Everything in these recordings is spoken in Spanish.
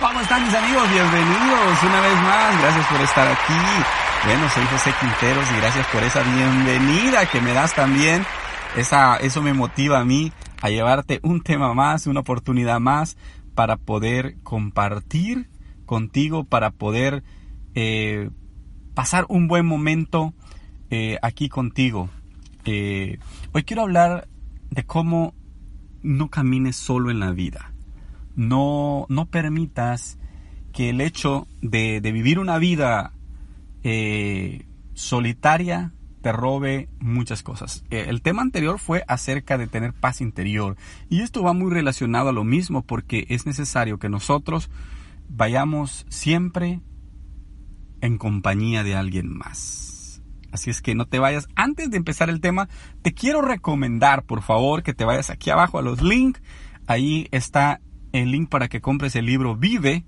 ¿Cómo están mis amigos? Bienvenidos una vez más. Gracias por estar aquí. Bueno, soy José Quinteros y gracias por esa bienvenida que me das también. Esa, eso me motiva a mí a llevarte un tema más, una oportunidad más para poder compartir contigo, para poder eh, pasar un buen momento eh, aquí contigo. Eh, hoy quiero hablar de cómo no camines solo en la vida. No, no permitas que el hecho de, vivir una vida eh, solitaria te robe muchas cosas. Eh, el tema anterior fue acerca de tener paz interior y esto va muy relacionado a lo mismo porque es necesario que nosotros vayamos siempre en compañía de alguien más. Así es que no te vayas. Antes de empezar el tema, te quiero recomendar, por favor, que te vayas aquí abajo a los links. Ahí está el link para que compres el libro Vive,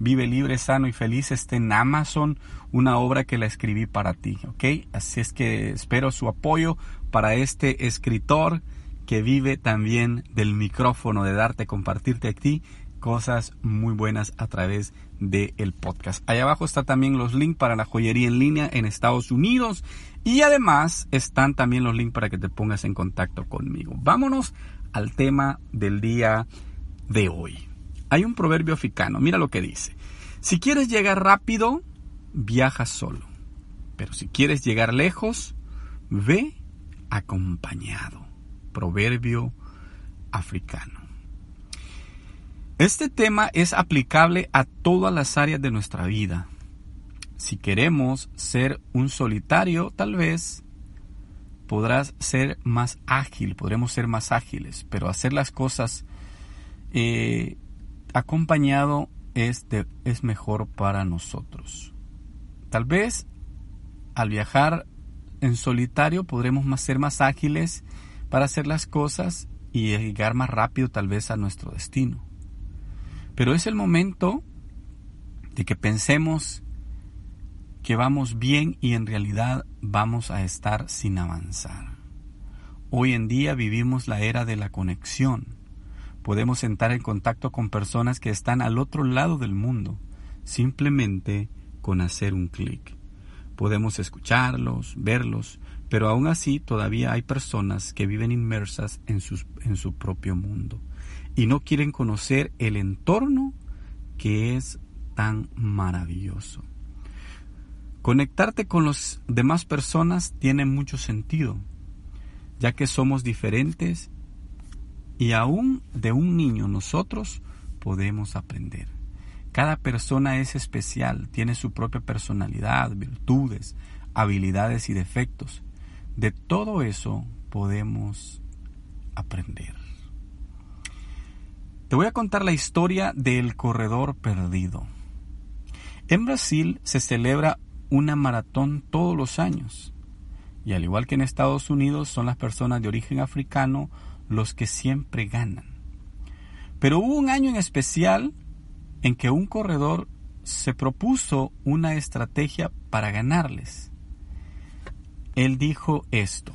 Vive libre, sano y feliz. Está en Amazon, una obra que la escribí para ti, ¿ok? Así es que espero su apoyo para este escritor que vive también del micrófono, de darte, compartirte a ti cosas muy buenas a través del el podcast. Ahí abajo está también los links para la joyería en línea en Estados Unidos y además están también los links para que te pongas en contacto conmigo. Vámonos al tema del día de hoy. Hay un proverbio africano, mira lo que dice. Si quieres llegar rápido, viaja solo. Pero si quieres llegar lejos, ve acompañado. Proverbio africano. Este tema es aplicable a todas las áreas de nuestra vida. Si queremos ser un solitario, tal vez podrás ser más ágil, podremos ser más ágiles, pero hacer las cosas eh, acompañado es, es mejor para nosotros. Tal vez al viajar en solitario podremos ser más ágiles para hacer las cosas y llegar más rápido tal vez a nuestro destino. Pero es el momento de que pensemos que vamos bien y en realidad vamos a estar sin avanzar. Hoy en día vivimos la era de la conexión podemos entrar en contacto con personas que están al otro lado del mundo, simplemente con hacer un clic. Podemos escucharlos, verlos, pero aún así todavía hay personas que viven inmersas en, en su propio mundo y no quieren conocer el entorno que es tan maravilloso. Conectarte con las demás personas tiene mucho sentido, ya que somos diferentes y aún de un niño nosotros podemos aprender. Cada persona es especial, tiene su propia personalidad, virtudes, habilidades y defectos. De todo eso podemos aprender. Te voy a contar la historia del corredor perdido. En Brasil se celebra una maratón todos los años. Y al igual que en Estados Unidos son las personas de origen africano los que siempre ganan. Pero hubo un año en especial en que un corredor se propuso una estrategia para ganarles. Él dijo esto,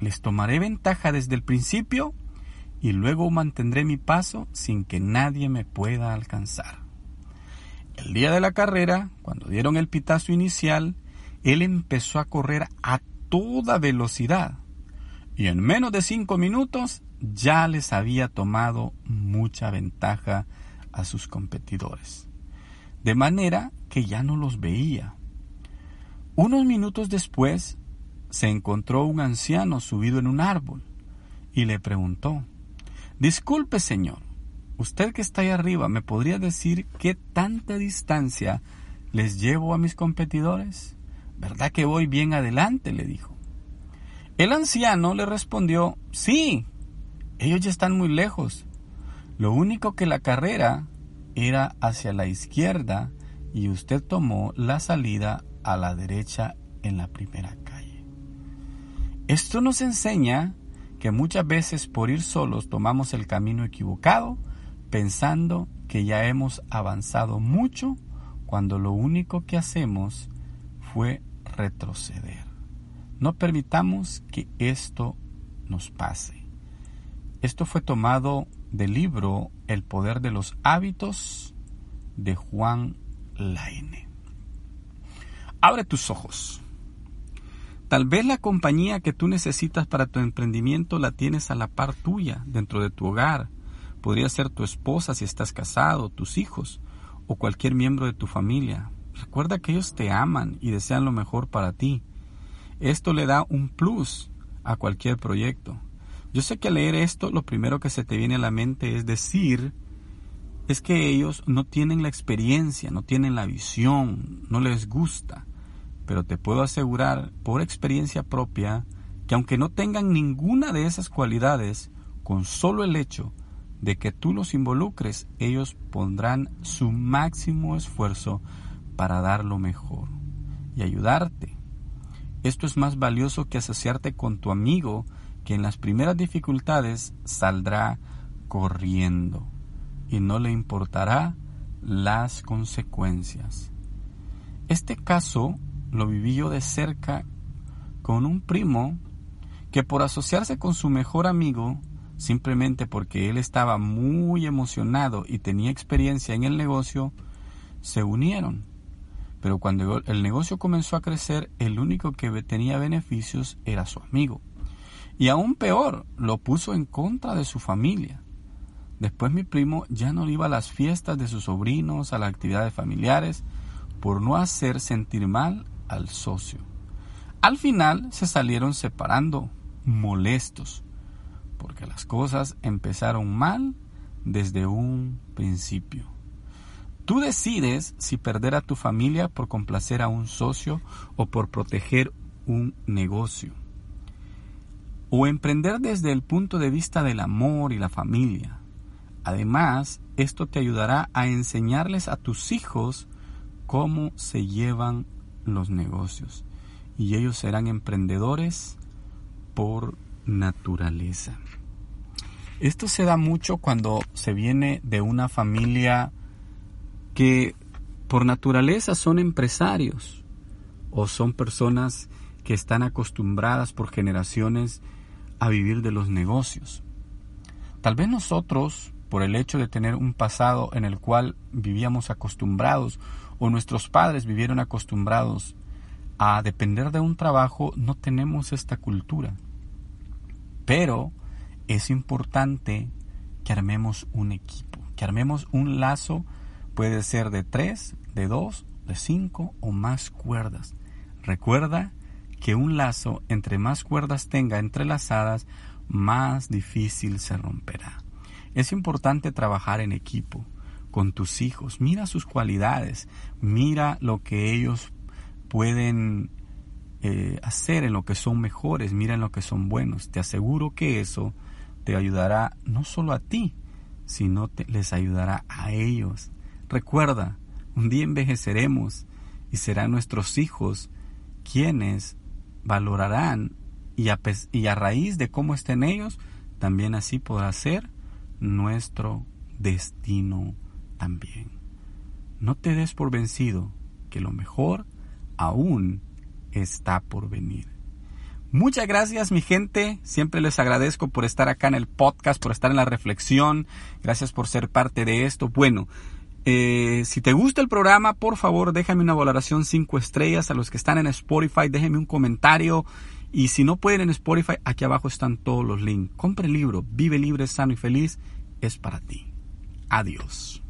les tomaré ventaja desde el principio y luego mantendré mi paso sin que nadie me pueda alcanzar. El día de la carrera, cuando dieron el pitazo inicial, él empezó a correr a toda velocidad y en menos de cinco minutos ya les había tomado mucha ventaja a sus competidores, de manera que ya no los veía. Unos minutos después se encontró un anciano subido en un árbol y le preguntó, Disculpe señor, usted que está ahí arriba, ¿me podría decir qué tanta distancia les llevo a mis competidores? ¿Verdad que voy bien adelante? le dijo. El anciano le respondió, Sí, ellos ya están muy lejos. Lo único que la carrera era hacia la izquierda y usted tomó la salida a la derecha en la primera calle. Esto nos enseña que muchas veces por ir solos tomamos el camino equivocado pensando que ya hemos avanzado mucho cuando lo único que hacemos fue retroceder. No permitamos que esto nos pase. Esto fue tomado del libro El poder de los hábitos de Juan Laine. Abre tus ojos. Tal vez la compañía que tú necesitas para tu emprendimiento la tienes a la par tuya, dentro de tu hogar. Podría ser tu esposa si estás casado, tus hijos o cualquier miembro de tu familia. Recuerda que ellos te aman y desean lo mejor para ti. Esto le da un plus a cualquier proyecto. Yo sé que al leer esto lo primero que se te viene a la mente es decir, es que ellos no tienen la experiencia, no tienen la visión, no les gusta. Pero te puedo asegurar por experiencia propia que aunque no tengan ninguna de esas cualidades, con solo el hecho de que tú los involucres, ellos pondrán su máximo esfuerzo para dar lo mejor y ayudarte. Esto es más valioso que asociarte con tu amigo que en las primeras dificultades saldrá corriendo y no le importará las consecuencias. Este caso lo viví yo de cerca con un primo que por asociarse con su mejor amigo, simplemente porque él estaba muy emocionado y tenía experiencia en el negocio, se unieron. Pero cuando el negocio comenzó a crecer, el único que tenía beneficios era su amigo. Y aún peor, lo puso en contra de su familia. Después mi primo ya no iba a las fiestas de sus sobrinos, a las actividades familiares, por no hacer sentir mal al socio. Al final se salieron separando, molestos, porque las cosas empezaron mal desde un principio. Tú decides si perder a tu familia por complacer a un socio o por proteger un negocio. O emprender desde el punto de vista del amor y la familia. Además, esto te ayudará a enseñarles a tus hijos cómo se llevan los negocios. Y ellos serán emprendedores por naturaleza. Esto se da mucho cuando se viene de una familia que por naturaleza son empresarios o son personas que están acostumbradas por generaciones a vivir de los negocios. Tal vez nosotros por el hecho de tener un pasado en el cual vivíamos acostumbrados o nuestros padres vivieron acostumbrados a depender de un trabajo, no tenemos esta cultura. Pero es importante que armemos un equipo, que armemos un lazo, puede ser de tres, de dos, de cinco o más cuerdas. Recuerda que un lazo, entre más cuerdas tenga entrelazadas, más difícil se romperá. Es importante trabajar en equipo con tus hijos. Mira sus cualidades, mira lo que ellos pueden eh, hacer, en lo que son mejores, mira en lo que son buenos. Te aseguro que eso te ayudará no solo a ti, sino te, les ayudará a ellos. Recuerda, un día envejeceremos y serán nuestros hijos quienes valorarán y a, raíz de cómo estén ellos, también así podrá ser nuestro destino también. No te des por vencido, que lo mejor aún está por venir. Muchas gracias mi gente, siempre les agradezco por estar acá en el podcast, por estar en la reflexión, gracias por ser parte de esto. Bueno, eh, si te gusta el programa, por favor déjame una valoración 5 estrellas. A los que están en Spotify, déjenme un comentario. Y si no pueden en Spotify, aquí abajo están todos los links. Compre el libro, Vive libre, sano y feliz. Es para ti. Adiós.